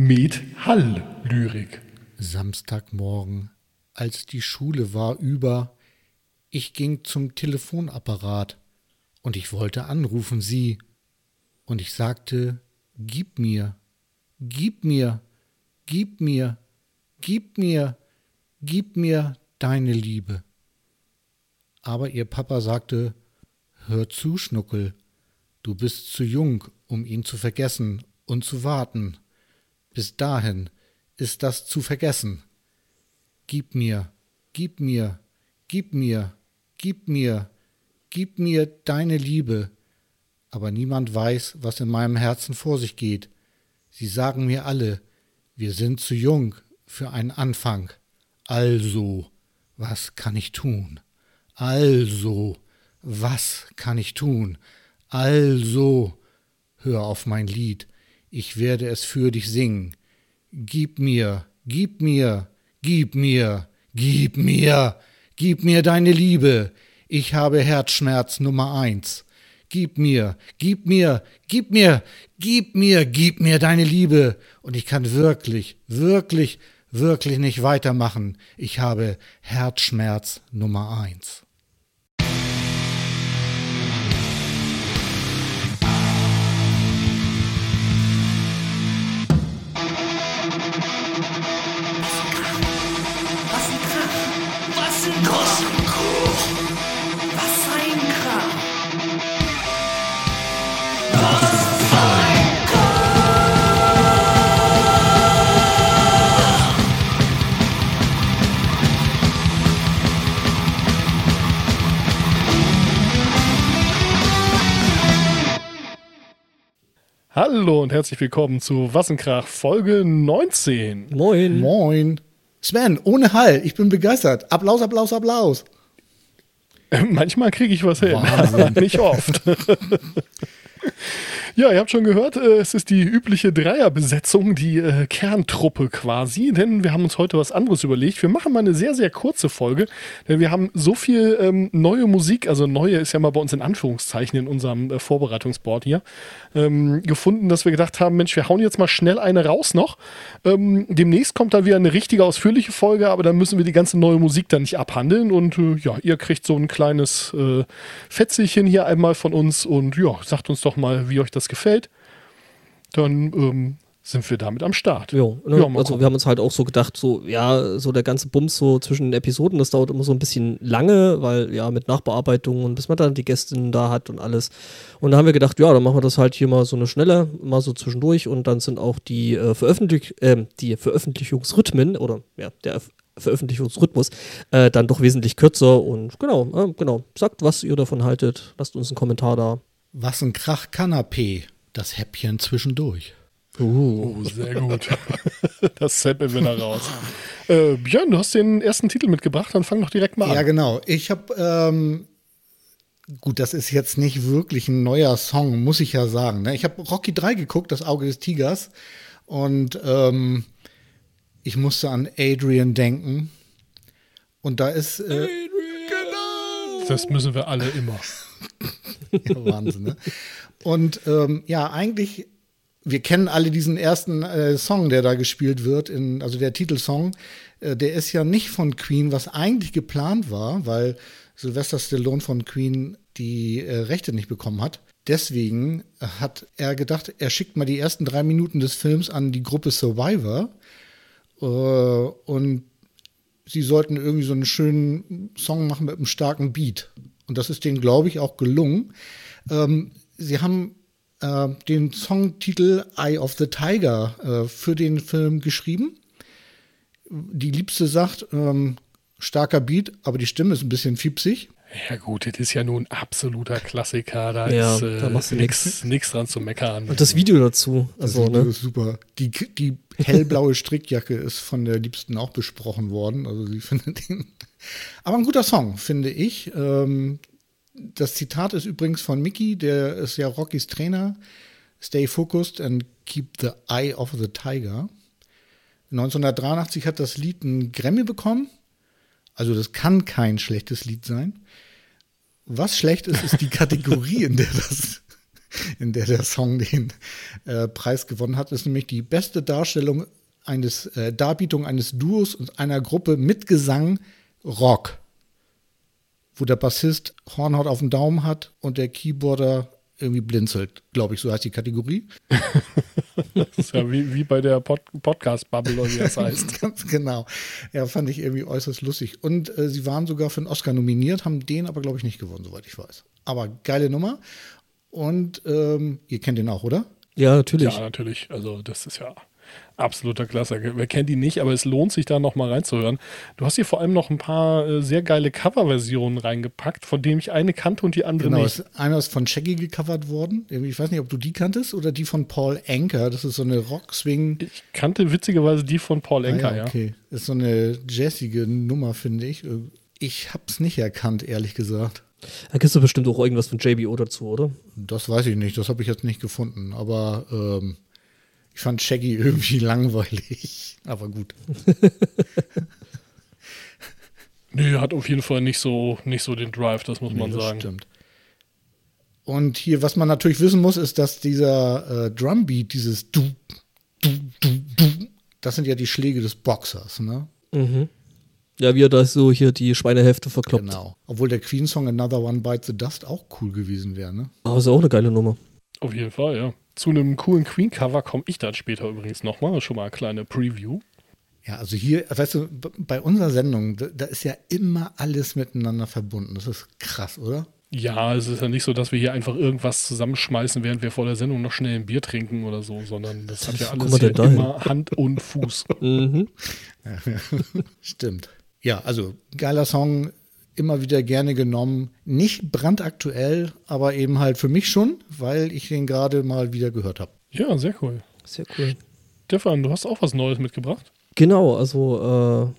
Med Hall Lyrik. Samstagmorgen, als die Schule war über, ich ging zum Telefonapparat und ich wollte anrufen sie und ich sagte, gib mir, gib mir, gib mir, gib mir, gib mir deine Liebe. Aber ihr Papa sagte, hör zu, Schnuckel, du bist zu jung, um ihn zu vergessen und zu warten. Bis dahin ist das zu vergessen. Gib mir, gib mir, gib mir, gib mir, gib mir deine Liebe. Aber niemand weiß, was in meinem Herzen vor sich geht. Sie sagen mir alle, wir sind zu jung für einen Anfang. Also, was kann ich tun? Also, was kann ich tun? Also, hör auf mein Lied, ich werde es für dich singen. Gib mir, gib mir, gib mir, gib mir, gib mir deine Liebe. Ich habe Herzschmerz Nummer eins. Gib mir, gib mir, gib mir, gib mir, gib mir deine Liebe. Und ich kann wirklich, wirklich, wirklich nicht weitermachen. Ich habe Herzschmerz Nummer eins. Hallo und herzlich willkommen zu Wassenkrach Folge 19. Moin. Moin. Sven, ohne Hall, ich bin begeistert. Applaus, Applaus, Applaus. Manchmal kriege ich was hin, aber nicht oft. Ja, ihr habt schon gehört, äh, es ist die übliche Dreierbesetzung, die äh, Kerntruppe quasi, denn wir haben uns heute was anderes überlegt. Wir machen mal eine sehr, sehr kurze Folge, denn wir haben so viel ähm, neue Musik, also neue ist ja mal bei uns in Anführungszeichen in unserem äh, Vorbereitungsboard hier, ähm, gefunden, dass wir gedacht haben, Mensch, wir hauen jetzt mal schnell eine raus noch. Ähm, demnächst kommt dann wieder eine richtige ausführliche Folge, aber dann müssen wir die ganze neue Musik dann nicht abhandeln und äh, ja, ihr kriegt so ein kleines äh, Fetzelchen hier einmal von uns und ja, sagt uns doch mal, wie euch das gefällt, dann ähm, sind wir damit am Start. Ja, ne? ja also gucken. wir haben uns halt auch so gedacht, so, ja, so der ganze Bums so zwischen den Episoden, das dauert immer so ein bisschen lange, weil ja mit Nachbearbeitung und bis man dann die Gästin da hat und alles. Und da haben wir gedacht, ja, dann machen wir das halt hier mal so eine schnelle, mal so zwischendurch und dann sind auch die, äh, Veröffentlich äh, die Veröffentlichungsrhythmen oder ja, der Veröffentlichungsrhythmus äh, dann doch wesentlich kürzer und genau, äh, genau. Sagt, was ihr davon haltet. Lasst uns einen Kommentar da. Was ein Krach Kanapé, das Häppchen zwischendurch. Uh. Oh, sehr gut. das zappeln wir da raus. Äh, Björn, du hast den ersten Titel mitgebracht, dann fang doch direkt mal an. Ja, genau. Ich habe, ähm, gut, das ist jetzt nicht wirklich ein neuer Song, muss ich ja sagen. Ne? Ich habe Rocky 3 geguckt, das Auge des Tigers. Und ähm, ich musste an Adrian denken. Und da ist. Äh, Adrian! Genau! Das müssen wir alle immer. Ja, Wahnsinn, ne? Und ähm, ja, eigentlich, wir kennen alle diesen ersten äh, Song, der da gespielt wird, in, also der Titelsong, äh, der ist ja nicht von Queen, was eigentlich geplant war, weil Sylvester Stallone von Queen die äh, Rechte nicht bekommen hat. Deswegen hat er gedacht, er schickt mal die ersten drei Minuten des Films an die Gruppe Survivor. Äh, und sie sollten irgendwie so einen schönen Song machen mit einem starken Beat. Und das ist denen, glaube ich, auch gelungen. Ähm, sie haben äh, den Songtitel Eye of the Tiger äh, für den Film geschrieben. Die Liebste sagt, ähm, starker Beat, aber die Stimme ist ein bisschen fiepsig. Ja gut, das ist ja nun ein absoluter Klassiker, da ja, ist äh, da machst du nichts dran zu meckern. Und das Video dazu. Also, das Video ne? ist super. Die, die hellblaue Strickjacke ist von der Liebsten auch besprochen worden. Also sie findet ihn. Aber ein guter Song, finde ich. Ähm, das Zitat ist übrigens von Mickey, der ist ja Rockys Trainer. Stay focused and keep the eye of the tiger. 1983 hat das Lied einen Grammy bekommen. Also das kann kein schlechtes Lied sein. Was schlecht ist, ist die Kategorie, in der das in der der Song den äh, Preis gewonnen hat, ist nämlich die beste Darstellung eines äh, Darbietung eines Duos und einer Gruppe mit Gesang Rock, wo der Bassist Hornhaut auf dem Daumen hat und der Keyboarder irgendwie blinzelt, glaube ich, so heißt die Kategorie. das ist ja wie, wie bei der Pod Podcast-Bubble, oder wie das heißt. Ganz genau. Ja, fand ich irgendwie äußerst lustig. Und äh, sie waren sogar für einen Oscar nominiert, haben den aber, glaube ich, nicht gewonnen, soweit ich weiß. Aber geile Nummer. Und ähm, ihr kennt den auch, oder? Ja, natürlich. Ja, natürlich. Also, das ist ja absoluter Klasse. Wer kennt ihn nicht, aber es lohnt sich da nochmal reinzuhören. Du hast hier vor allem noch ein paar äh, sehr geile Coverversionen reingepackt, von denen ich eine kannte und die andere genau, nicht. Genau, einer ist von Shaggy gecovert worden. Ich weiß nicht, ob du die kanntest oder die von Paul Anker. Das ist so eine Rock-Swing. Ich kannte witzigerweise die von Paul Anker, ah, ja, okay. ja. Das ist so eine jazzige Nummer, finde ich. Ich habe es nicht erkannt, ehrlich gesagt. Da kriegst du bestimmt auch irgendwas von JBO dazu, oder? Das weiß ich nicht, das habe ich jetzt nicht gefunden. Aber ähm, ich fand Shaggy irgendwie langweilig. Aber gut. Nö, hat auf jeden Fall nicht so, nicht so den Drive, das muss nee, man sagen. Stimmt. Und hier, was man natürlich wissen muss, ist, dass dieser äh, Drumbeat, dieses du, du, du, du, das sind ja die Schläge des Boxers, ne? Mhm. Ja, wie er da so hier die Schweinehälfte verkloppt. Genau. Obwohl der Queen-Song Another One Bites the Dust auch cool gewesen wäre, ne? Aber ist auch eine geile Nummer. Auf jeden Fall, ja. Zu einem coolen Queen-Cover komme ich dann später übrigens nochmal. Schon mal eine kleine Preview. Ja, also hier, weißt du, bei unserer Sendung, da ist ja immer alles miteinander verbunden. Das ist krass, oder? Ja, es ist ja nicht so, dass wir hier einfach irgendwas zusammenschmeißen, während wir vor der Sendung noch schnell ein Bier trinken oder so, sondern das hat ja alles hier immer Hand und Fuß. mhm. Stimmt. Ja, also geiler Song, immer wieder gerne genommen. Nicht brandaktuell, aber eben halt für mich schon, weil ich den gerade mal wieder gehört habe. Ja, sehr cool. Sehr cool. Stefan, du hast auch was Neues mitgebracht? Genau, also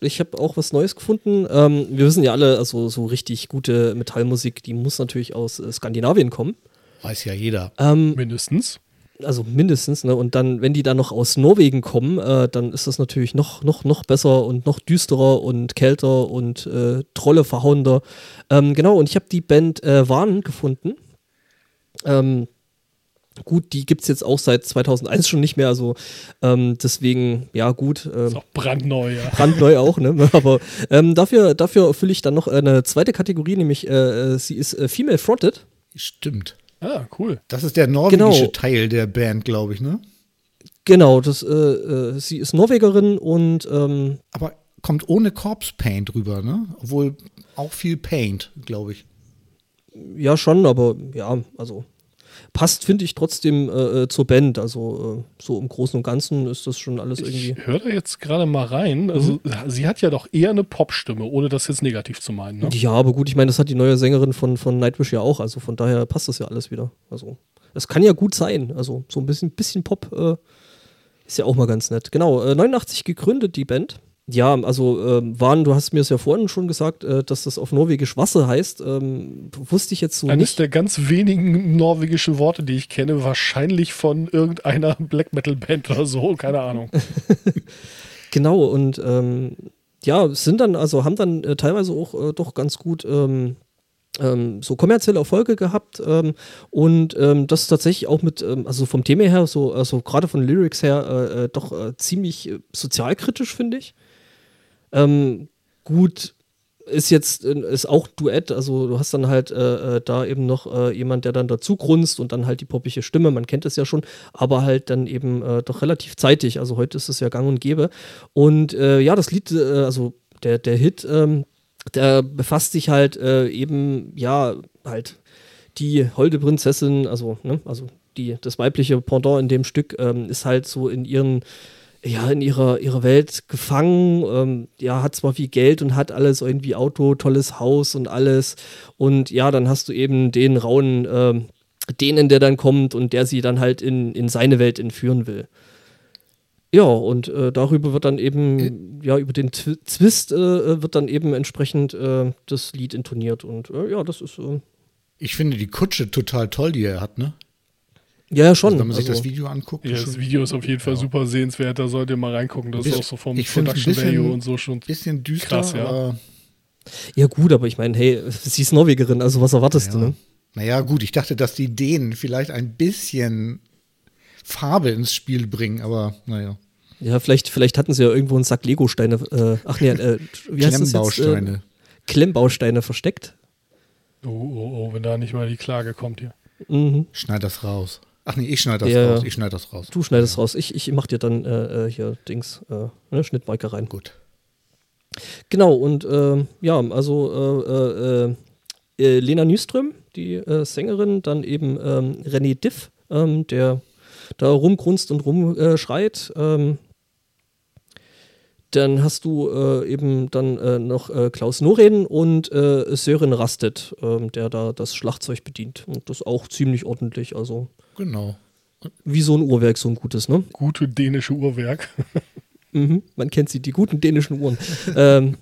äh, ich habe auch was Neues gefunden. Ähm, wir wissen ja alle, also so richtig gute Metallmusik, die muss natürlich aus äh, Skandinavien kommen. Weiß ja jeder. Ähm, Mindestens also mindestens, ne? Und dann, wenn die dann noch aus Norwegen kommen, äh, dann ist das natürlich noch, noch, noch besser und noch düsterer und kälter und äh, Trolle verhauender. Ähm, genau, und ich habe die Band äh, Warn gefunden. Ähm, gut, die gibt es jetzt auch seit 2001 schon nicht mehr, also ähm, deswegen, ja, gut. Ähm, ist auch brandneu, ja. Brandneu auch, ne? Aber ähm, dafür, dafür erfülle ich dann noch eine zweite Kategorie, nämlich äh, äh, sie ist äh, Female Fronted. Stimmt. Ah, cool. Das ist der norwegische genau. Teil der Band, glaube ich, ne? Genau, das, äh, äh, sie ist Norwegerin und ähm, Aber kommt ohne Corpse Paint rüber, ne? Obwohl auch viel Paint, glaube ich. Ja, schon, aber ja, also passt, finde ich, trotzdem äh, äh, zur Band. Also äh, so im Großen und Ganzen ist das schon alles irgendwie. Ich höre da jetzt gerade mal rein. Also mhm. sie hat ja doch eher eine Popstimme, ohne das jetzt negativ zu meinen. Ne? Ja, aber gut, ich meine, das hat die neue Sängerin von, von Nightwish ja auch. Also von daher passt das ja alles wieder. Also es kann ja gut sein. Also so ein bisschen, bisschen Pop äh, ist ja auch mal ganz nett. Genau, 89 äh, gegründet die Band. Ja, also äh, waren, du hast mir es ja vorhin schon gesagt, äh, dass das auf Norwegisch Wasser heißt. Ähm, wusste ich jetzt so Eines nicht. der ganz wenigen norwegischen Worte, die ich kenne, wahrscheinlich von irgendeiner Black Metal Band oder so, keine Ahnung. genau, und ähm, ja, sind dann, also haben dann äh, teilweise auch äh, doch ganz gut ähm, ähm, so kommerzielle Erfolge gehabt ähm, und ähm, das tatsächlich auch mit, ähm, also vom Thema her, so, also gerade von Lyrics her, äh, äh doch äh, ziemlich äh, sozialkritisch, finde ich. Ähm, gut, ist jetzt ist auch Duett, also du hast dann halt äh, äh, da eben noch äh, jemand, der dann dazu grunzt und dann halt die poppige Stimme, man kennt es ja schon, aber halt dann eben äh, doch relativ zeitig, also heute ist es ja gang und gäbe. Und äh, ja, das Lied, äh, also der, der Hit, ähm, der befasst sich halt eben, ja, halt die holde Prinzessin, also, ne, also die, das weibliche Pendant in dem Stück ähm, ist halt so in ihren ja, in ihrer, ihrer Welt gefangen, ähm, ja, hat zwar viel Geld und hat alles irgendwie Auto, tolles Haus und alles. Und ja, dann hast du eben den rauen äh, denen, der dann kommt und der sie dann halt in, in seine Welt entführen will. Ja, und äh, darüber wird dann eben, äh. ja, über den Tw Twist äh, wird dann eben entsprechend äh, das Lied intoniert. Und äh, ja, das ist. Äh ich finde die Kutsche total toll, die er hat, ne? Ja, ja, schon. Also, wenn man sich also, das Video anguckt. Ja, das Video ist auf jeden Fall ja. super sehenswert, da sollt ihr mal reingucken. Das ist auch so vom Production bisschen, Value und so schon. Bisschen düster, krass, ja. ja, gut, aber ich meine, hey, sie ist Norwegerin, also was erwartest ja. du, ne? Naja, gut, ich dachte, dass die Dänen vielleicht ein bisschen Farbe ins Spiel bringen, aber naja. Ja, vielleicht, vielleicht hatten sie ja irgendwo einen Sack Lego-Steine, äh, ach nee, äh, wie heißt das jetzt? Äh, Klemmbausteine versteckt. Oh, oh, oh, wenn da nicht mal die Klage kommt hier. Mhm. Schneid das raus. Ach nee, ich schneide das ja, raus. Ich schneide das raus. Du schneidest ja. raus. Ich, ich mach dir dann äh, äh hier Dings, äh, ne, Schnittmarke rein. Gut. Genau, und äh, ja, also äh, äh, Lena Nyström, die Sängerin, dann eben ähm, René Diff, ähm, der da rumgrunzt und rumschreit. Ähm, dann hast du äh, eben dann äh, noch äh, Klaus Noren und Sören Rastet, ähm, der da das Schlagzeug bedient. Und das auch ziemlich ordentlich. Also genau. Wie so ein Uhrwerk, so ein gutes, ne? Gute dänische Uhrwerk. mhm, man kennt sie, die guten dänischen Uhren. ähm,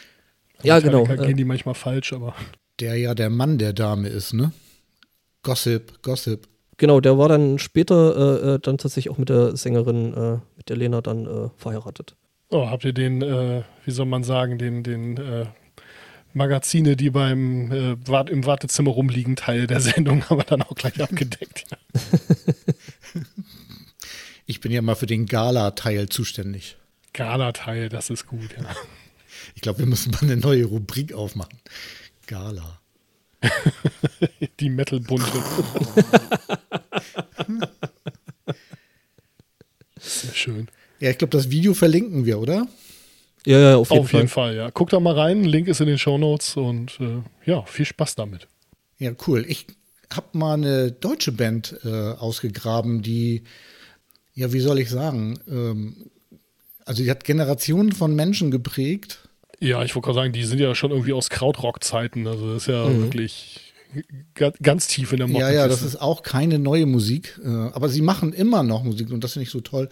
ja, genau. gehen die manchmal falsch, aber. Der ja der Mann der Dame ist, ne? Gossip, Gossip. Genau, der war dann später äh, äh, dann tatsächlich auch mit der Sängerin, mit der Lena dann verheiratet. Oh, habt ihr den, äh, wie soll man sagen, den, den äh, Magazine, die beim äh, im Wartezimmer rumliegen, Teil der Sendung, aber dann auch gleich abgedeckt. Ich bin ja mal für den Gala-Teil zuständig. Gala-Teil, das ist gut, ja. Ich glaube, wir müssen mal eine neue Rubrik aufmachen. Gala. die Metal-Bunte. Sehr schön. Ja, ich glaube, das Video verlinken wir, oder? Ja, ja, auf jeden auf Fall. jeden Fall, ja. Guck da mal rein, Link ist in den Show Notes und äh, ja, viel Spaß damit. Ja, cool. Ich habe mal eine deutsche Band äh, ausgegraben, die, ja, wie soll ich sagen, ähm, also die hat Generationen von Menschen geprägt. Ja, ich wollte gerade sagen, die sind ja schon irgendwie aus Krautrock-Zeiten. Also das ist ja mhm. wirklich ganz tief in der Mottenkiste. Ja, ja, das ist auch keine neue Musik, äh, aber sie machen immer noch Musik und das finde ich so toll.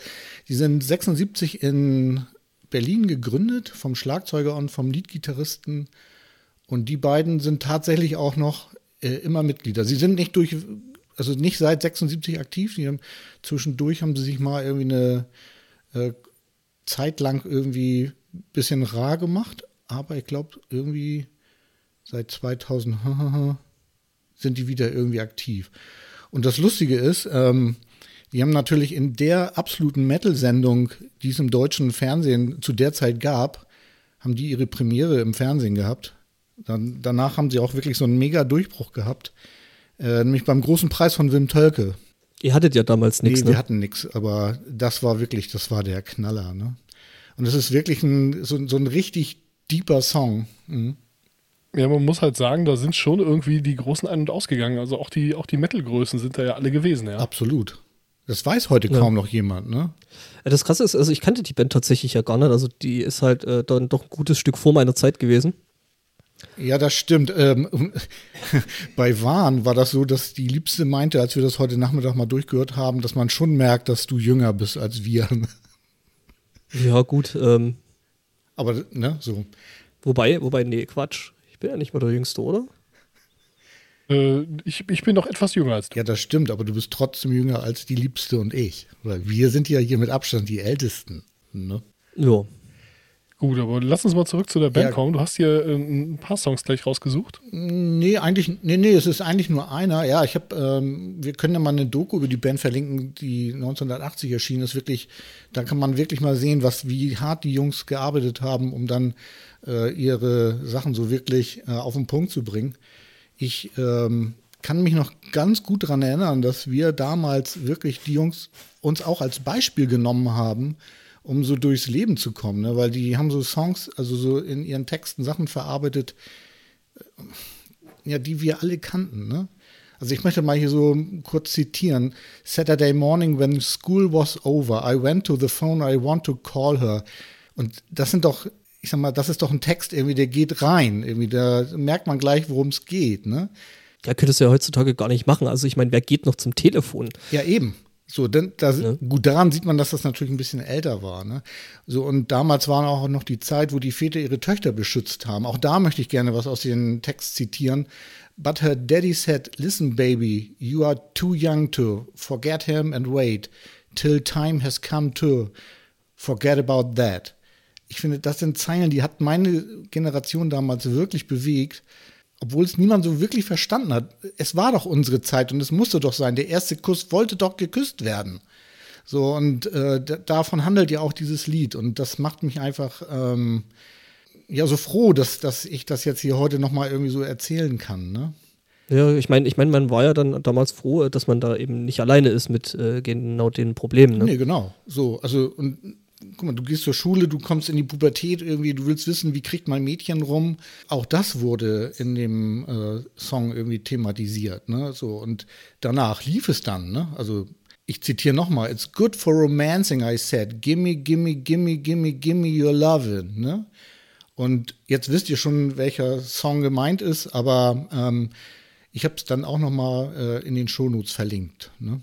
Die sind 76 in Berlin gegründet vom Schlagzeuger und vom Leadgitarristen und die beiden sind tatsächlich auch noch äh, immer Mitglieder. Sie sind nicht durch, also nicht seit 76 aktiv. Haben, zwischendurch haben sie sich mal irgendwie eine äh, Zeit lang irgendwie ein bisschen rar gemacht, aber ich glaube irgendwie seit 2000 sind die wieder irgendwie aktiv. Und das Lustige ist, ähm, die haben natürlich in der absoluten Metal-Sendung, die es im deutschen Fernsehen zu der Zeit gab, haben die ihre Premiere im Fernsehen gehabt. Dann, danach haben sie auch wirklich so einen mega Durchbruch gehabt. Äh, nämlich beim großen Preis von Wim Tölke. Ihr hattet ja damals nichts. Nee, ne? wir hatten nichts, aber das war wirklich, das war der Knaller. Ne? Und es ist wirklich ein, so, so ein richtig deeper Song. Mhm. Ja, man muss halt sagen, da sind schon irgendwie die Großen ein- und ausgegangen. Also auch die, auch die Metal-Größen sind da ja alle gewesen, ja. Absolut. Das weiß heute ja. kaum noch jemand, ne? Das Krasse ist, also ich kannte die Band tatsächlich ja gar nicht. Also die ist halt äh, dann doch ein gutes Stück vor meiner Zeit gewesen. Ja, das stimmt. Ähm, bei Wahn war das so, dass die Liebste meinte, als wir das heute Nachmittag mal durchgehört haben, dass man schon merkt, dass du jünger bist als wir. ja, gut. Ähm, Aber, ne, so. Wobei, wobei, nee, Quatsch bin ja nicht mehr der Jüngste, oder? Äh, ich, ich bin noch etwas jünger als du. Ja, das stimmt, aber du bist trotzdem jünger als die Liebste und ich. Weil wir sind ja hier mit Abstand die Ältesten. Ne? Ja. Gut, aber lass uns mal zurück zu der Band ja. kommen. Du hast hier äh, ein paar Songs gleich rausgesucht. Nee, eigentlich, nee, nee, es ist eigentlich nur einer. Ja, ich habe, ähm, wir können ja mal eine Doku über die Band verlinken, die 1980 erschienen ist. Wirklich, da kann man wirklich mal sehen, was, wie hart die Jungs gearbeitet haben, um dann äh, ihre Sachen so wirklich äh, auf den Punkt zu bringen. Ich ähm, kann mich noch ganz gut daran erinnern, dass wir damals wirklich die Jungs uns auch als Beispiel genommen haben, um so durchs Leben zu kommen, ne? weil die haben so Songs, also so in ihren Texten Sachen verarbeitet, äh, ja, die wir alle kannten. Ne? Also ich möchte mal hier so kurz zitieren. Saturday morning when school was over, I went to the phone, I want to call her. Und das sind doch, ich sag mal, das ist doch ein Text irgendwie, der geht rein. Irgendwie, da merkt man gleich, worum es geht, ne? Ja, könntest du ja heutzutage gar nicht machen. Also ich meine, wer geht noch zum Telefon? Ja, eben. So, denn das, ja. gut, daran sieht man, dass das natürlich ein bisschen älter war. Ne? So, und damals war auch noch die Zeit, wo die Väter ihre Töchter beschützt haben. Auch da möchte ich gerne was aus dem Text zitieren. But her daddy said, listen, baby, you are too young to forget him and wait till time has come to forget about that. Ich finde, das sind Zeilen, die hat meine Generation damals wirklich bewegt. obwohl es niemand so wirklich verstanden hat. Es war doch unsere Zeit und es musste doch sein. Der erste Kuss wollte doch geküsst werden. So, und äh, davon handelt ja auch dieses Lied. Und das macht mich einfach ähm, ja so froh, dass, dass ich das jetzt hier heute nochmal irgendwie so erzählen kann. Ne? Ja, ich meine, ich mein, man war ja dann damals froh, dass man da eben nicht alleine ist mit äh, genau den Problemen. Ne? Nee, genau. So, also, und guck mal, du gehst zur Schule, du kommst in die Pubertät irgendwie, du willst wissen, wie kriegt mein Mädchen rum. Auch das wurde in dem äh, Song irgendwie thematisiert, ne? So, und danach lief es dann, ne? Also, ich zitiere nochmal, it's good for romancing, I said. Gimme, gimme, gimme, gimme, gimme your lovin', ne? Und jetzt wisst ihr schon, welcher Song gemeint ist, aber ähm, ich habe es dann auch nochmal äh, in den Shownotes verlinkt. Ne?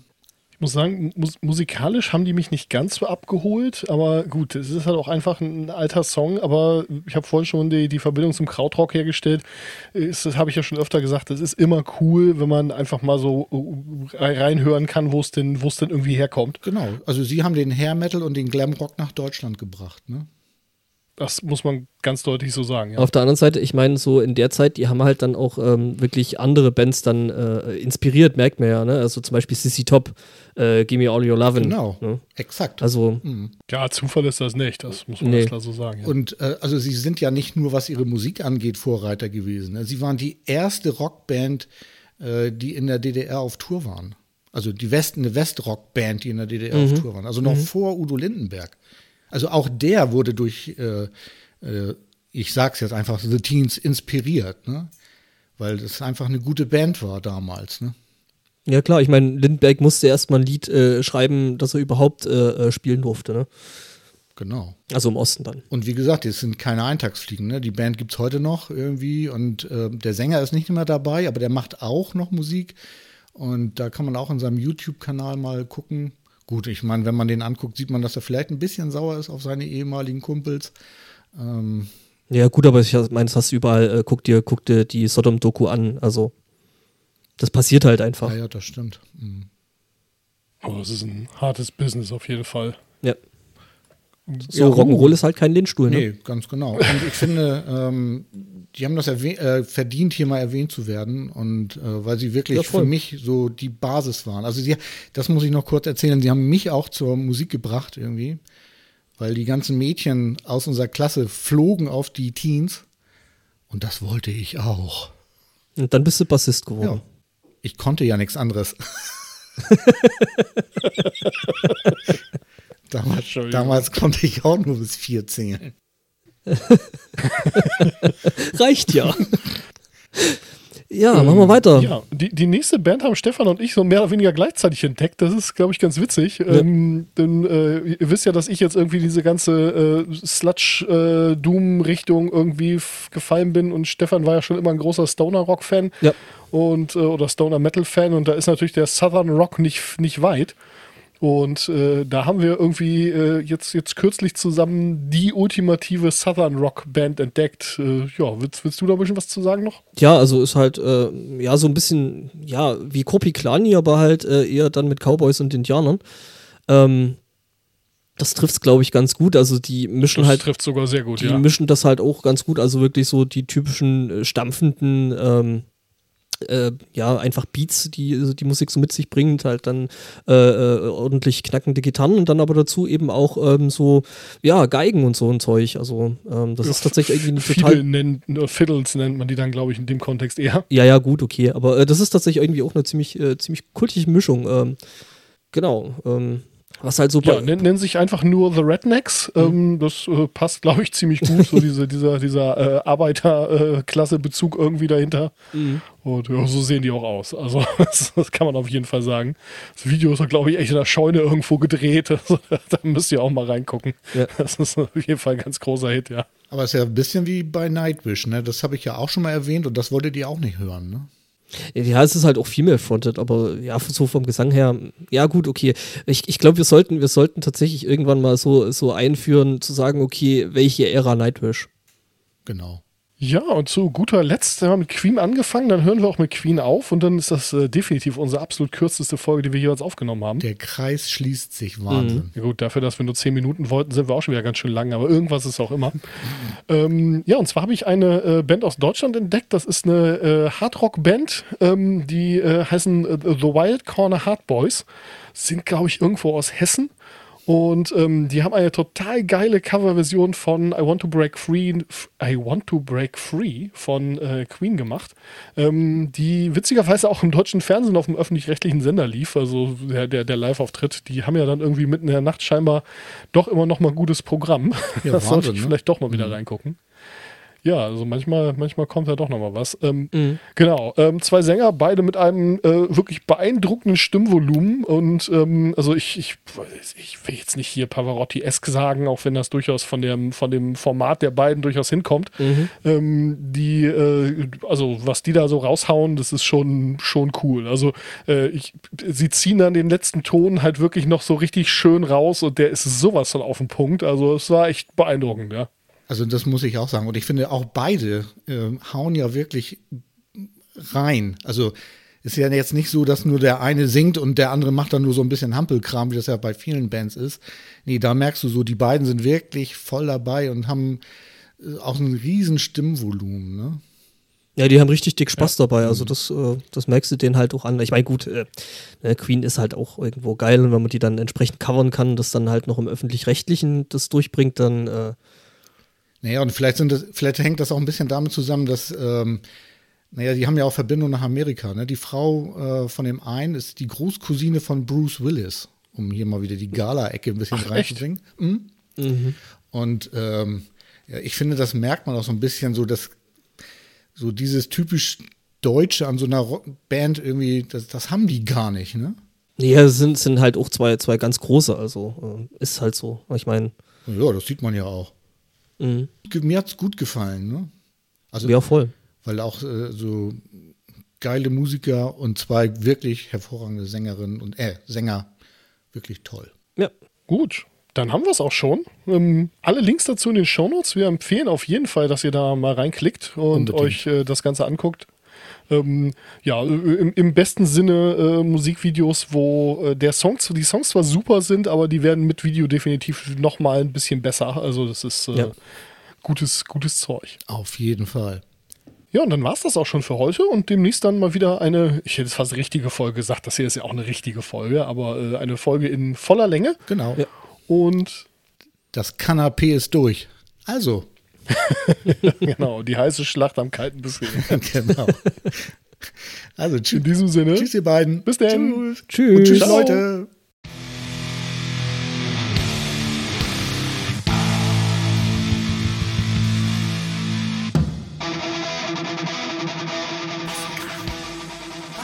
Muss sagen, mus musikalisch haben die mich nicht ganz so abgeholt, aber gut, es ist halt auch einfach ein alter Song, aber ich habe vorhin schon die, die Verbindung zum Krautrock hergestellt. Ist, das habe ich ja schon öfter gesagt, es ist immer cool, wenn man einfach mal so äh, reinhören kann, wo es denn, denn irgendwie herkommt. Genau, also sie haben den Hair Metal und den Glamrock nach Deutschland gebracht, ne? Das muss man ganz deutlich so sagen. Ja. Auf der anderen Seite, ich meine, so in der Zeit, die haben halt dann auch ähm, wirklich andere Bands dann äh, inspiriert, merkt man ja. Ne? Also zum Beispiel Sissy Top, äh, Give Me All Your Lovin'. Genau, ne? exakt. Also, mhm. ja, Zufall ist das nicht, das muss man nee. ganz klar so sagen. Ja. Und äh, also sie sind ja nicht nur, was ihre Musik angeht, Vorreiter gewesen. Ne? Sie waren die erste Rockband, äh, die in der DDR auf Tour waren. Also die West, eine Westrock-Band, die in der DDR mhm. auf Tour waren. Also noch mhm. vor Udo Lindenberg. Also auch der wurde durch, äh, äh, ich sag's jetzt einfach, The Teens inspiriert, ne? Weil das einfach eine gute Band war damals, ne? Ja klar, ich meine, Lindbergh musste erstmal ein Lied äh, schreiben, dass er überhaupt äh, äh, spielen durfte, ne? Genau. Also im Osten dann. Und wie gesagt, es sind keine Eintagsfliegen. Ne? Die Band gibt es heute noch irgendwie und äh, der Sänger ist nicht mehr dabei, aber der macht auch noch Musik. Und da kann man auch in seinem YouTube-Kanal mal gucken. Gut, ich meine, wenn man den anguckt, sieht man, dass er vielleicht ein bisschen sauer ist auf seine ehemaligen Kumpels. Ähm ja, gut, aber ich meine, das hast du überall. Äh, guck, dir, guck dir die Sodom-Doku an. Also, das passiert halt einfach. Ja, ja, das stimmt. Mhm. Aber es ist ein hartes Business auf jeden Fall. Ja. So, ja, Rock'n'Roll ist halt kein Lehnstuhl, ne? Nee, ganz genau. Und ich finde, ähm, die haben das äh, verdient, hier mal erwähnt zu werden. Und äh, weil sie wirklich ja, für mich so die Basis waren. Also sie, das muss ich noch kurz erzählen, sie haben mich auch zur Musik gebracht irgendwie. Weil die ganzen Mädchen aus unserer Klasse flogen auf die Teens. Und das wollte ich auch. Und dann bist du Bassist geworden. Ja. Ich konnte ja nichts anderes. Damals, damals konnte ich auch nur bis vier zählen. Reicht ja. Ja, machen wir weiter. Ja, die, die nächste Band haben Stefan und ich so mehr oder weniger gleichzeitig entdeckt. Das ist, glaube ich, ganz witzig. Ja. Ähm, denn äh, ihr wisst ja, dass ich jetzt irgendwie diese ganze äh, Sludge-Doom-Richtung äh, irgendwie gefallen bin und Stefan war ja schon immer ein großer Stoner-Rock-Fan ja. und äh, oder Stoner-Metal-Fan und da ist natürlich der Southern Rock nicht, nicht weit. Und äh, da haben wir irgendwie äh, jetzt, jetzt kürzlich zusammen die ultimative Southern Rock Band entdeckt. Äh, ja, willst, willst du da ein bisschen was zu sagen noch? Ja, also ist halt, äh, ja, so ein bisschen, ja, wie Kopi Klani, aber halt äh, eher dann mit Cowboys und Indianern. Ähm, das trifft es, glaube ich, ganz gut. Also die mischen das halt. trifft sogar sehr gut, die ja. mischen das halt auch ganz gut. Also wirklich so die typischen äh, stampfenden ähm, äh, ja, einfach Beats, die die Musik so mit sich bringt, halt dann äh, äh, ordentlich knackende Gitarren und dann aber dazu eben auch ähm, so, ja, Geigen und so ein Zeug. Also ähm, das ja, ist tatsächlich irgendwie eine total... Nennen, Fiddles nennt man die dann, glaube ich, in dem Kontext eher. Ja, ja, gut, okay. Aber äh, das ist tatsächlich irgendwie auch eine ziemlich, äh, ziemlich kultige Mischung. Ähm, genau. Ähm, was halt super. Ja, nennen, sich einfach nur The Rednecks. Mhm. Ähm, das äh, passt, glaube ich, ziemlich gut. so diese, dieser, dieser äh, Arbeiterklasse-Bezug irgendwie dahinter. Mhm. Und ja, so sehen die auch aus. Also, das, das, kann man auf jeden Fall sagen. Das Video ist, glaube ich, echt in der Scheune irgendwo gedreht. Also, da müsst ihr auch mal reingucken. Ja. Das ist auf jeden Fall ein ganz großer Hit, ja. Aber es ist ja ein bisschen wie bei Nightwish, ne? Das habe ich ja auch schon mal erwähnt und das wolltet ihr auch nicht hören, ne? Ja, es ist halt auch female-fronted, aber ja, so vom Gesang her, ja gut, okay. Ich, ich glaube, wir sollten, wir sollten tatsächlich irgendwann mal so, so einführen, zu sagen, okay, welche Ära Nightwish? Genau. Ja, und zu guter Letzt haben wir mit Queen angefangen, dann hören wir auch mit Queen auf und dann ist das äh, definitiv unsere absolut kürzeste Folge, die wir jeweils aufgenommen haben. Der Kreis schließt sich. Wahnsinn. Ja gut, dafür, dass wir nur 10 Minuten wollten, sind wir auch schon wieder ganz schön lang, aber irgendwas ist auch immer. ähm, ja, und zwar habe ich eine äh, Band aus Deutschland entdeckt. Das ist eine äh, Hardrock-Band, ähm, die äh, heißen äh, The Wild Corner Hard Boys. Sind, glaube ich, irgendwo aus Hessen. Und ähm, die haben eine total geile Coverversion von I Want to Break Free, I Want to Break Free von äh, Queen gemacht, ähm, die witzigerweise auch im deutschen Fernsehen auf dem öffentlich-rechtlichen Sender lief, also der, der, der Live-Auftritt. Die haben ja dann irgendwie mitten in der Nacht scheinbar doch immer noch mal ein gutes Programm. Ja, das sollte Wahnsinn, ich ne? vielleicht doch mal wieder reingucken. Ja, also manchmal, manchmal kommt da doch noch mal was. Ähm, Mhm. Genau, ähm, zwei Sänger, beide mit einem äh, wirklich beeindruckenden Stimmvolumen und ähm, also ich, ich, ich will jetzt nicht hier Pavarotti-esque sagen, auch wenn das durchaus von dem, von dem Format der beiden durchaus hinkommt. Mhm. Ähm, die, äh, also was die da so raushauen, das ist schon, schon cool. Also äh, ich, sie ziehen dann den letzten Ton halt wirklich noch so richtig schön raus und der ist sowas von auf den Punkt. Also es war echt beeindruckend, ja. Also das muss ich auch sagen. Und ich finde auch beide äh, hauen ja wirklich rein. Also ist ja jetzt nicht so, dass nur der eine singt und der andere macht dann nur so ein bisschen Hampelkram, wie das ja bei vielen Bands ist. Nee, da merkst du so, die beiden sind wirklich voll dabei und haben äh, auch ein riesen Stimmvolumen. Ne? Ja, die haben richtig dick Spaß dabei. Also das, äh, das merkst du denen halt auch an. Ich meine, gut, äh, ne, Queen ist halt auch irgendwo geil und wenn man die dann entsprechend covern kann, das dann halt noch im öffentlich-rechtlichen das durchbringt, dann äh, Naja, und vielleicht, sind das, vielleicht hängt das auch ein bisschen damit zusammen, dass, ähm, naja, die haben ja auch Verbindung nach Amerika. Ne? Die Frau äh, von dem einen ist die Großcousine von Bruce Willis, um hier mal wieder die Gala-Ecke ein bisschen Ach, reinzubringen. Mhm. Und ähm, ja, ich finde, das merkt man auch so ein bisschen so, dass so dieses typisch Deutsche an so einer Rock Band irgendwie, das, das haben die gar nicht, ne? es sind, sind halt auch zwei, zwei ganz große, also äh, ist halt so. Ich meine, Ja, das sieht man ja auch. Mhm. Mir hat's gut gefallen, ne? Also, ja voll. weil auch äh, so geile Musiker und zwei wirklich hervorragende Sängerinnen und äh, Sänger wirklich toll. Ja. Gut, dann haben wir es auch schon. Ähm, alle Links dazu in den Shownotes. Wir empfehlen auf jeden Fall, dass ihr da mal reinklickt und Unbedingt. euch äh, das Ganze anguckt. Ähm, ja, äh, im, im besten Sinne äh, Musikvideos, wo äh, der Song, die Songs zwar super sind, aber die werden mit Video definitiv noch mal ein bisschen besser. Also das ist äh, Ja. gutes, gutes Zeug. Auf jeden Fall. Ja, und dann war es das auch schon für heute und demnächst dann mal wieder eine, ich hätte es fast richtige Folge gesagt, das hier ist ja auch eine richtige Folge, aber äh, eine Folge in voller Länge. Genau. Ja. Und Das Kanapee ist durch. Also, genau, die heiße Schlacht am kalten Befehl. genau. Also, In tschüss, diesem Sinne, tschüss ihr beiden. bis dann. Tschüss. Tschüss. Und tschüss, Ciao. Leute.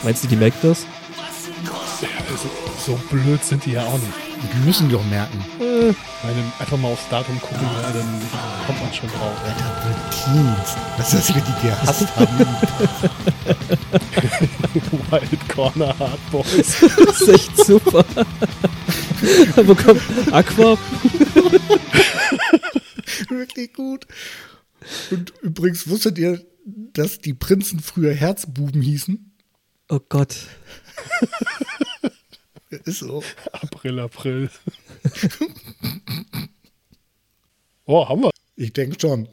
Meinst du, die merkt das? Also, so blöd sind die ja auch nicht. Die müssen doch merken. Ich meine, einfach mal aufs Datum gucken, ja, dann kommt man schon drauf. Alter. Was ist das, wie die gehasst haben? Wild Corner Hard Boys. Das ist echt super. Wo kommt Aqua? Wirklich gut. Und übrigens, wusstet ihr, dass die Prinzen früher Herzbuben hießen? Oh Gott. Ist so. April, April. oh, haben wir. Ich denke schon.